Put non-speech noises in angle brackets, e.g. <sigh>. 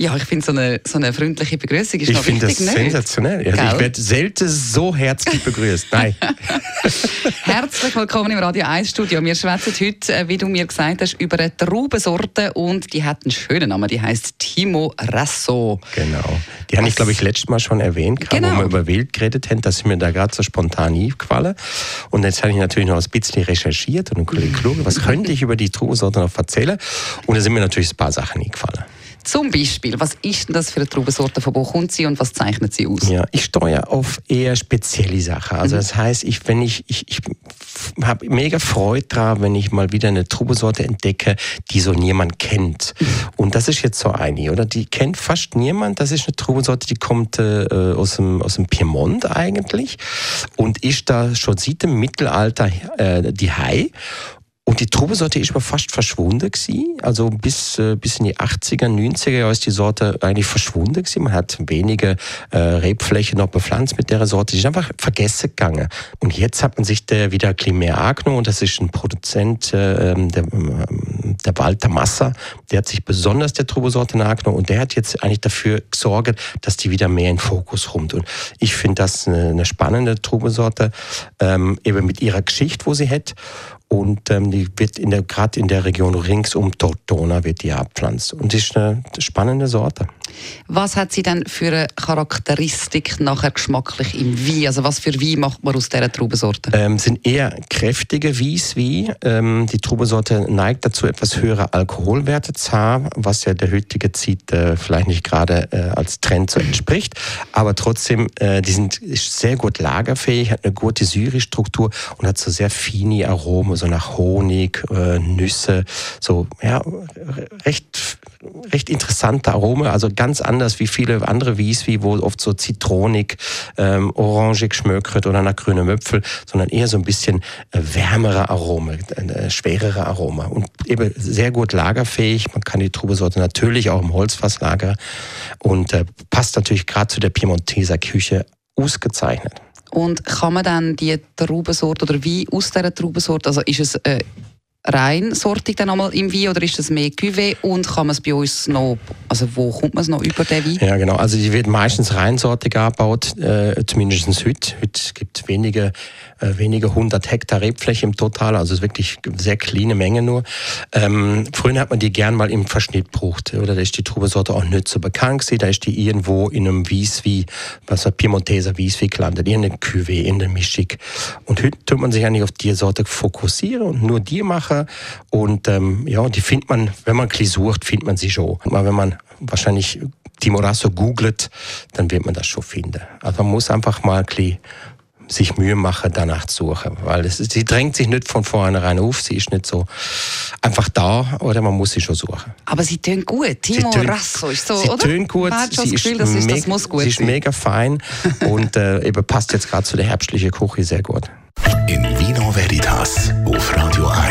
Ja, ich finde so eine, so eine freundliche Begrüßung ist Ich noch finde das nicht? sensationell. Also ich werde selten so herzlich begrüßt. Nein. <laughs> Herzlich willkommen im Radio 1 Studio. Wir schwätzen heute, äh, wie du mir gesagt hast, über eine Traubensorte und die hat einen schönen Namen. Die heißt Timo Rasso. Genau. Die habe ich, glaube ich, letztes Mal schon erwähnt, gerade Genau. wo wir über Wild geredet haben. Das ist mir da gerade so spontan eingefallen. Und jetzt habe ich natürlich noch ein bisschen recherchiert und ein bisschen <laughs> geschaut, was könnte ich über die Trubensorte noch erzählen. Und da sind mir natürlich ein paar Sachen eingefallen. Zum Beispiel, was ist denn das für eine Traubensorte? Von wo kommt sie und was zeichnet sie aus? Ja, ich steuere auf eher spezielle Sachen. Also das heißt, ich, wenn ich, ich, ich habe mega Freude dran, wenn ich mal wieder eine Trubesorte entdecke, die so niemand kennt. Und das ist jetzt so eine, oder? Die kennt fast niemand. Das ist eine Trubesorte, die kommt äh, aus, dem, aus dem Piemont eigentlich und ist da schon seit dem Mittelalter äh, die Hai. Und die Trubesorte ist aber fast verschwunden gewesen. Also bis, äh, bis in die 80er, 90er Jahre ist die Sorte eigentlich verschwunden gewesen. Man hat wenige äh, Rebflächen noch bepflanzt mit der Sorte. Die ist einfach vergessen gegangen. Und jetzt hat man sich der wieder mehr angenommen. Und das ist ein Produzent, äh, der, ähm, der Walter Masser. Der hat sich besonders der Trubesorte angenommen. Und der hat jetzt eigentlich dafür gesorgt, dass die wieder mehr in Fokus kommt. Und ich finde das eine, eine spannende Trubesorte, ähm, eben mit ihrer Geschichte, wo sie hat. Und ähm, die wird in der gerade in der Region rings um Tortona wird die abpflanzt. Und die ist eine spannende Sorte. Was hat sie denn für eine Charakteristik nachher geschmacklich im Wein? Also was für Wein macht man aus dieser Traubensorte? Ähm, sind eher kräftige Weißwein. Ähm, die Trubesorte neigt dazu, etwas höhere Alkoholwerte zu haben, was ja der heutige Zeit äh, vielleicht nicht gerade äh, als Trend so entspricht. Aber trotzdem, äh, die sind sehr gut lagerfähig, hat eine gute Syri-Struktur und hat so sehr feine Aromen, so nach Honig, äh, Nüsse, so ja recht recht interessante Arome, also ganz anders wie viele andere Weißwein, wo oft so zitronig, ähm, orangig schmökert oder nach grünem Möpfel, sondern eher so ein bisschen äh, wärmere Arome, äh, schwerere Aroma und eben sehr gut lagerfähig. Man kann die Trubesorte natürlich auch im Holzfass lagern und äh, passt natürlich gerade zu der Piemonteser Küche ausgezeichnet. Und kann man dann die Traubensorte oder Wein aus dieser Traubensorte, also ist es äh, rein sortig dann einmal im Wein oder ist es mehr Cuvée und kann man es bei uns noch, also wo kommt man es noch über den Wein? Ja, genau. Also die wird meistens reinsortig angebaut, äh, zumindest heute. Heute gibt es wenige, äh, wenige hundert Hektar Rebfläche im Total, also es ist wirklich sehr kleine Menge nur. Ähm, früher hat man die gern mal im Verschnitt gebraucht, oder da ist die Trubesorte auch nicht so bekannt. Da ist die irgendwo in einem Wieswi, was ein Piemonteser Wieswi gelandet, in einem Cuvée, in der Mischung. Und heute tut man sich eigentlich auf die Sorte fokussieren und nur die machen. Und ähm, ja, die findet man, wenn man ein bisschen sucht, findet man sie schon. Aber wenn man wahrscheinlich Timorasso googelt, dann wird man das schon finden. Also man muss einfach mal ein bisschen sich Mühe machen, danach zu suchen. Weil es, sie drängt sich nicht von vornherein auf, sie ist nicht so einfach da, oder man muss sie schon suchen. Aber sie tönt gut. Timo tönt- Rasso ist so, sie oder? tönt gut, Man hat schon sie das Gefühl, ist das, ist, das mega- muss gut sie ist sein. mega fein <laughs> und äh, eben passt jetzt gerade zu der herbstlichen Küche sehr gut. In Vino Veritas auf Radio